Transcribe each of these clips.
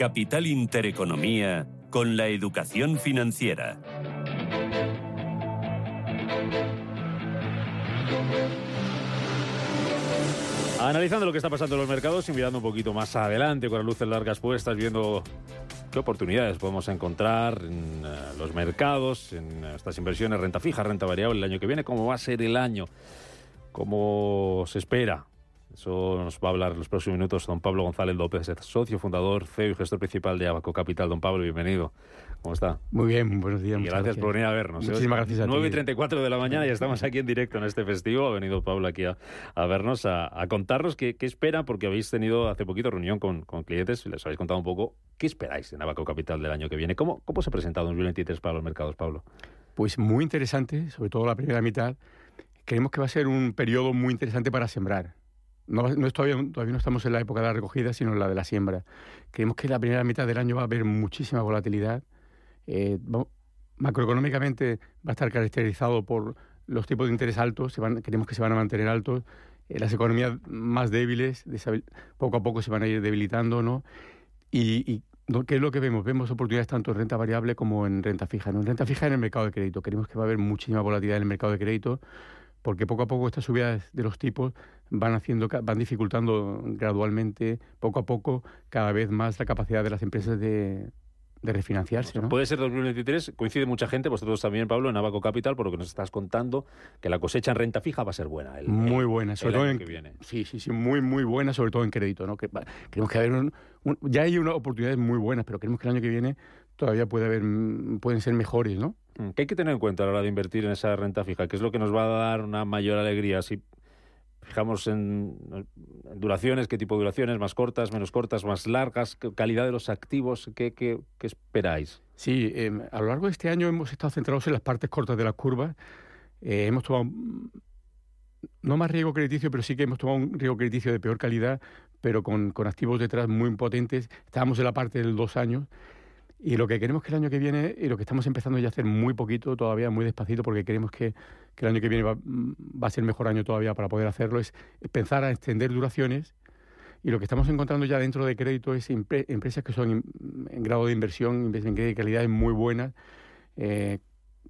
Capital Intereconomía con la educación financiera. Analizando lo que está pasando en los mercados y mirando un poquito más adelante con las luces largas puestas, viendo qué oportunidades podemos encontrar en eh, los mercados, en estas inversiones, renta fija, renta variable el año que viene, cómo va a ser el año, cómo se espera. Eso nos va a hablar en los próximos minutos don Pablo González López, socio fundador, CEO y gestor principal de Abaco Capital. Don Pablo, bienvenido. ¿Cómo está? Muy bien, buenos días. Y gracias, por venir a vernos. ¿eh? Muchísimas gracias a 9 y 34 de la mañana y estamos aquí en directo en este festivo. Ha venido Pablo aquí a, vernos, a, contarnos qué, qué, espera, porque habéis tenido hace poquito reunión con, con clientes y les habéis contado un poco qué esperáis en Abaco Capital del año que viene. ¿Cómo, cómo se ha presentado 2023 para los mercados, Pablo? Pues muy interesante, sobre todo la primera mitad. Creemos que va a ser un periodo muy interesante para sembrar. No, no todavía, todavía no estamos en la época de la recogida, sino en la de la siembra. Creemos que la primera mitad del año va a haber muchísima volatilidad eh, macroeconómicamente va a estar caracterizado por los tipos de interés altos, se van, creemos que se van a mantener altos, eh, las economías más débiles poco a poco se van a ir debilitando, ¿no? Y, ¿qué es lo que vemos? Vemos oportunidades tanto en renta variable como en renta fija. En renta fija en el mercado de crédito. Creemos que va a haber muchísima volatilidad en el mercado de crédito porque poco a poco estas subidas de los tipos van haciendo van dificultando gradualmente poco a poco cada vez más la capacidad de las empresas de, de refinanciarse. ¿no? Puede ser 2023, coincide mucha gente, vosotros también, Pablo, en Abaco Capital, por lo que nos estás contando, que la cosecha en renta fija va a ser buena. muy buena, sobre todo en, que viene. Sí, sí, sí, muy, muy buena, sobre todo en crédito. ¿no? Que, que haber ya hay unas oportunidades muy buenas, pero creemos que el año que viene todavía puede haber, pueden ser mejores, ¿no? Mm, ¿Qué hay que tener en cuenta a la hora de invertir en esa renta fija? ¿Qué es lo que nos va a dar una mayor alegría? Si fijamos en, duraciones, qué tipo de duraciones, más cortas, menos cortas, más largas, calidad de los activos, ¿qué, qué, qué esperáis? Sí, em, a lo largo de este año hemos estado centrados en las partes cortas de la curva. Eh, hemos tomado no más riesgo crediticio, pero sí que hemos tomado un riesgo crediticio de peor calidad, pero con, con activos detrás muy potentes. Estábamos en la parte del dos años y lo que queremos que el año que viene, y lo que estamos empezando ya a hacer muy poquito, todavía muy despacito, porque queremos que, el año que viene va, a ser mejor año todavía para poder hacerlo, es pensar a extender duraciones. Y lo que estamos encontrando ya dentro de crédito es empresas que son en, grado de inversión, en calidad muy buenas, eh,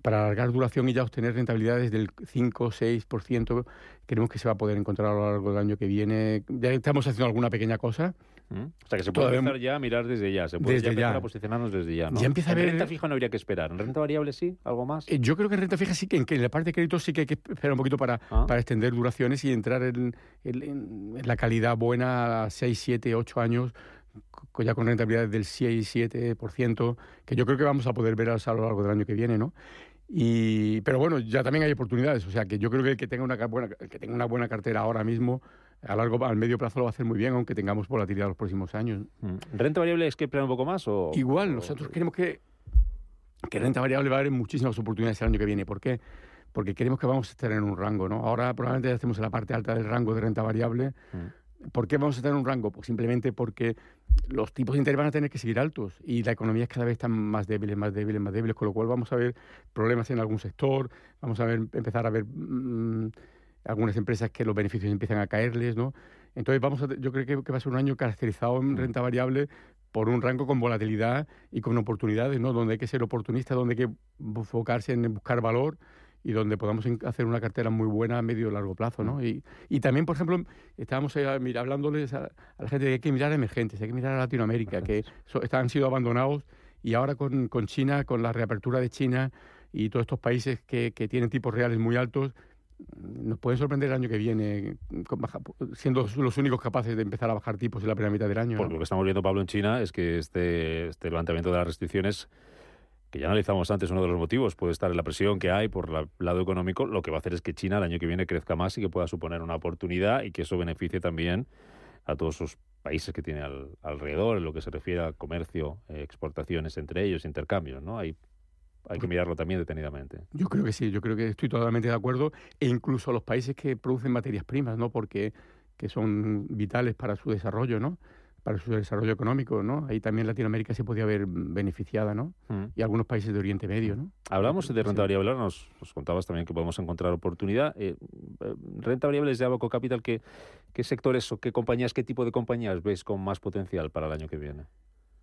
para alargar duración y ya obtener rentabilidades del 5 o 6%, creemos que se va a poder encontrar a lo largo del año que viene. Ya estamos haciendo alguna pequeña cosa. ¿Mm? O sea que se puede empezar ya a mirar desde ya, se puede ya empezar a posicionarnos desde ya. ¿no? ya empieza a ver... En renta fija no habría que esperar, en renta variable sí, algo más. Eh, yo creo que en renta fija sí que en, la parte de crédito sí que hay que esperar un poquito para, ah. para extender duraciones y entrar en, la calidad buena a 6, 7, 8 años ya con rentabilidades del 6, 7%, que yo creo que vamos a poder ver a lo largo del año que viene, ¿no? Y, pero bueno, ya también hay oportunidades. O sea, que yo creo que el que tenga una buena, que tenga una buena cartera ahora mismo, a largo, al medio plazo lo va a hacer muy bien, aunque tengamos volatilidad los próximos años. Mm. ¿Renta variable es que esperar un poco más? O, Igual, nosotros queremos que, que renta variable va a haber muchísimas oportunidades el año que viene. ¿Por qué? Porque queremos que vamos a estar en un rango, ¿no? Ahora probablemente ya estemos en la parte alta del rango de renta variable. Mm. ¿Por qué vamos a en un rango? Pues simplemente porque los tipos de interés van a tener que seguir altos y la economía cada vez está más débiles, más débiles, más débiles, con lo cual vamos a ver problemas en algún sector, vamos a ver, empezar a ver mm, algunas empresas que los beneficios empiezan a caerles, ¿no? Entonces vamos a, yo creo que, va a ser un año caracterizado en mm. renta variable por un rango con volatilidad y con oportunidades, ¿no? Donde hay que ser oportunista, donde hay que enfocarse en buscar valor y donde podamos hacer una cartera muy buena a medio y largo plazo, ¿no? Y, y también, por ejemplo, estábamos eh, hablándoles a, la gente de que hay que mirar a emergentes, hay que mirar a Latinoamérica, que han sido abandonados y ahora con, con, China, con la reapertura de China y todos estos países que, que tienen tipos reales muy altos, nos pueden sorprender el año que viene siendo los únicos capaces de empezar a bajar tipos en la primera mitad del año. Porque lo que estamos viendo, Pablo, en China es que este, este levantamiento de las restricciones que ya analizamos antes, uno de los motivos puede estar en la presión que hay por el lado económico, lo que va a hacer es que China el año que viene crezca más y que pueda suponer una oportunidad y que eso beneficie también a todos los países que tiene alrededor en lo que se refiere a comercio, eh, exportaciones entre ellos, intercambios, ¿no? Hay, hay que mirarlo también detenidamente. Yo creo que sí, yo creo que estoy totalmente de acuerdo, e incluso los países que producen materias primas, ¿no? Porque que son vitales para su desarrollo, ¿no? Para su desarrollo económico, ¿no? Ahí también Latinoamérica se podía ver beneficiada, ¿no? Mm. Y algunos países de Oriente Medio, ¿no? Hablamos de renta variable, nos, nos, contabas también que podemos encontrar oportunidad. Eh, eh, renta variable de Abaco Capital, ¿qué, ¿qué sectores o qué compañías, qué tipo de compañías ves con más potencial para el año que viene?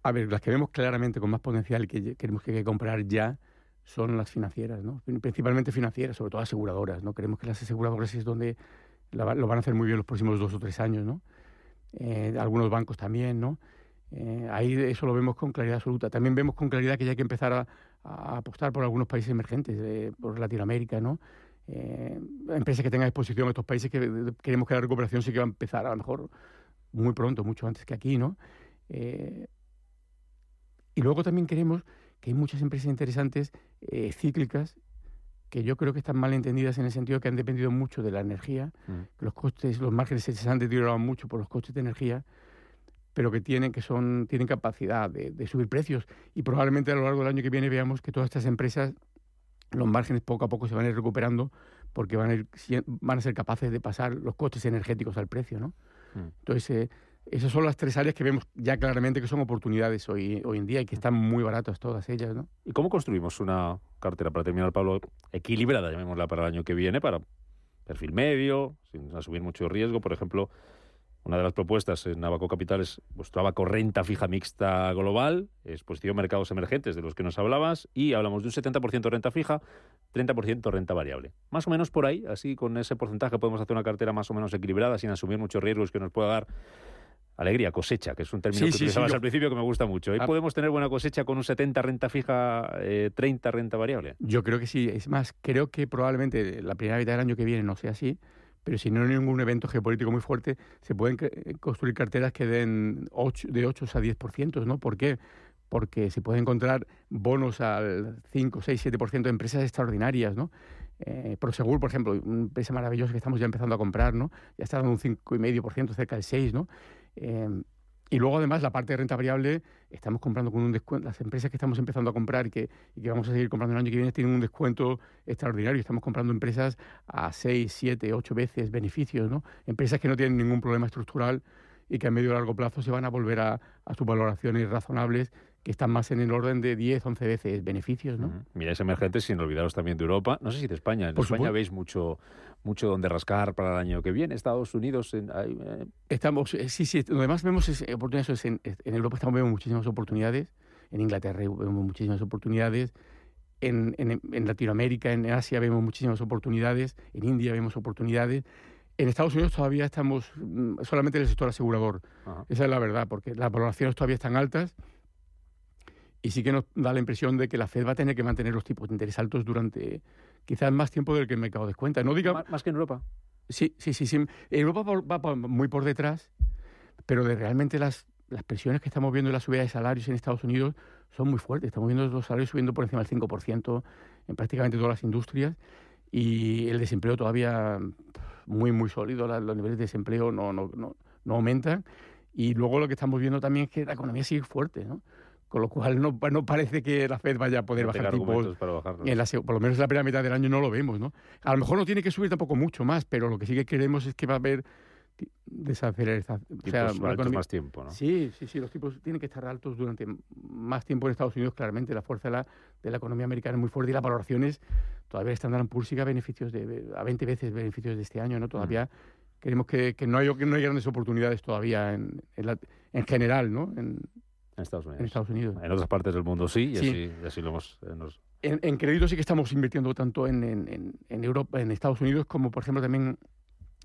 A ver, las que vemos claramente con más potencial y que queremos que, comprar ya son las financieras, ¿no? Principalmente financieras, sobre todo aseguradoras, ¿no? Creemos que las aseguradoras es donde lo van a hacer muy bien los próximos dos o tres años, ¿no? Eh, algunos bancos también, ¿no? Eh, ahí eso lo vemos con claridad absoluta. También vemos con claridad que ya hay que empezar a, apostar por algunos países emergentes, por Latinoamérica, ¿no? Eh, empresas que tengan exposición a estos países que queremos que la recuperación sí que va a empezar a lo mejor muy pronto, mucho antes que aquí, ¿no? Eh, y luego también queremos que hay muchas empresas interesantes eh, cíclicas que yo creo que están mal entendidas en el sentido que han dependido mucho de la energía, mm. que los costes, los márgenes se han deteriorado mucho por los costes de energía, pero que tienen, que son, tienen capacidad de, de subir precios. Y probablemente a lo largo del año que viene veamos que todas estas empresas los márgenes poco a poco se van a ir recuperando porque van a, ir, van a ser capaces de pasar los costes energéticos al precio, ¿no? Mm. Entonces, eh, esas son las tres áreas que vemos ya claramente que son oportunidades hoy, hoy en día y que están muy baratas todas ellas, ¿no? ¿Y cómo construimos una cartera, para terminar, Pablo, equilibrada, llamémosla, para el año que viene, para perfil medio, sin asumir mucho riesgo? Por ejemplo, una de las propuestas en Abaco Capital es vuestro Abaco Renta Fija Mixta Global, exposición mercados emergentes de los que nos hablabas, y hablamos de un 70% renta fija, 30% renta variable. Más o menos por ahí, así con ese porcentaje podemos hacer una cartera más o menos equilibrada, sin asumir muchos riesgos que nos pueda dar alegría, cosecha, que es un término que utilizabas al principio que me gusta mucho. ¿Y ah. podemos tener buena cosecha con un 70 renta fija, 30 eh, renta variable? Yo creo que sí. Es más, creo que probablemente la primera mitad del año que viene no sea así pero si no hay ningún evento geopolítico muy fuerte, se pueden eh, construir carteras que den 8, de 8 a 10%, ¿no? ¿Por qué? Porque se pueden encontrar bonos al 5, 6, 7% de empresas extraordinarias, ¿no? Eh, Prosegur, por ejemplo, una empresa maravillosa que estamos ya empezando a comprar, ¿no? Ya está dando un 5,5%, cerca del 6%, ¿no? Eh, y luego, además, la parte de renta variable, estamos comprando con un descuento. Las empresas que estamos empezando a comprar y que, y que vamos a seguir comprando el año que viene tienen un descuento extraordinario. Estamos comprando empresas a 6, 7, 8 veces beneficios, ¿no? Empresas que no tienen ningún problema estructural y que a medio y largo plazo se van a volver a, a sus valoraciones razonables que están más en el orden de 10, 11 veces beneficios. ¿no? Mira, es emergente sin olvidaros también de Europa. No sé si de España. En España veis mucho, mucho donde rascar para el año que viene. Estados Unidos. En, eh. Estamos, eh, sí, sí. Lo demás vemos es, oportunidades. En, en Europa estamos viendo muchísimas oportunidades. En Inglaterra vemos muchísimas oportunidades. En, en, Latinoamérica, en Asia vemos muchísimas oportunidades. En India vemos oportunidades. En Estados Unidos todavía estamos mm, solamente en el sector asegurador. Esa es la verdad, porque las valoraciones todavía están altas y sí que nos da la impresión de que la Fed va a tener que mantener los tipos de interés altos durante quizás más tiempo del que el mercado descuenta. No diga, más, que en Europa. Sí, sí, sí. sí. Europa va muy por detrás, pero de realmente las, las presiones que estamos viendo en la subida de salarios en Estados Unidos son muy fuertes. Estamos viendo los salarios subiendo por encima del 5% en prácticamente todas las industrias y el desempleo todavía muy, muy sólido. los niveles de desempleo no, no, no, no aumentan. Y luego lo que estamos viendo también es que la economía sigue fuerte, ¿no? Con lo cual no, no parece que la Fed vaya a poder bajar tipos. Para en la, por lo menos en la primera mitad del año no lo vemos, ¿no? A lo mejor no tiene que subir tampoco mucho más, pero lo que sí que queremos es que va a haber desaceleración. O sea, más tiempo, ¿no? Sí, sí, sí. Los tipos tienen que estar altos durante más tiempo en Estados Unidos. Claramente la fuerza de la, de la economía americana es muy fuerte y las valoraciones todavía están dando siga beneficios de a 20 veces beneficios de este año, ¿no? Todavía mm. queremos que, que, no hay, que no hay grandes oportunidades todavía en, en, en general, ¿no? En, en Estados Unidos. En Estados Unidos. En otras partes del mundo sí, y, Así, lo hemos... Eh, en, crédito sí que estamos invirtiendo tanto en, en, Europa, en Estados Unidos, como por ejemplo también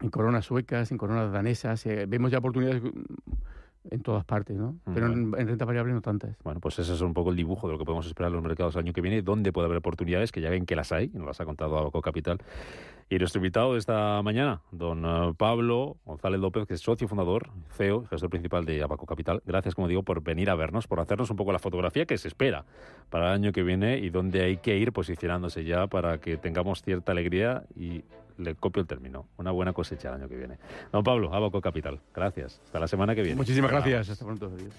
en coronas suecas, en coronas danesas. Eh, vemos ya oportunidades en todas partes, ¿no? Pero en, renta variable no tantas. Bueno, pues ese es un poco el dibujo de lo que podemos esperar en los mercados el año que viene, dónde puede haber oportunidades, que ya ven que las hay, y nos las ha contado Abaco Capital. Y nuestro invitado de esta mañana, don eh, Pablo González López, que es socio fundador, CEO, gestor principal de Abaco Capital. Gracias, como digo, por venir a vernos, por hacernos un poco la fotografía que se espera para el año que viene y dónde hay que ir posicionándose ya para que tengamos cierta alegría y le copio el término. Una buena cosecha el año que viene. Don Pablo, Abaco Capital. Gracias. Hasta la semana que viene. Muchísimas gracias. Hasta pronto. Adiós.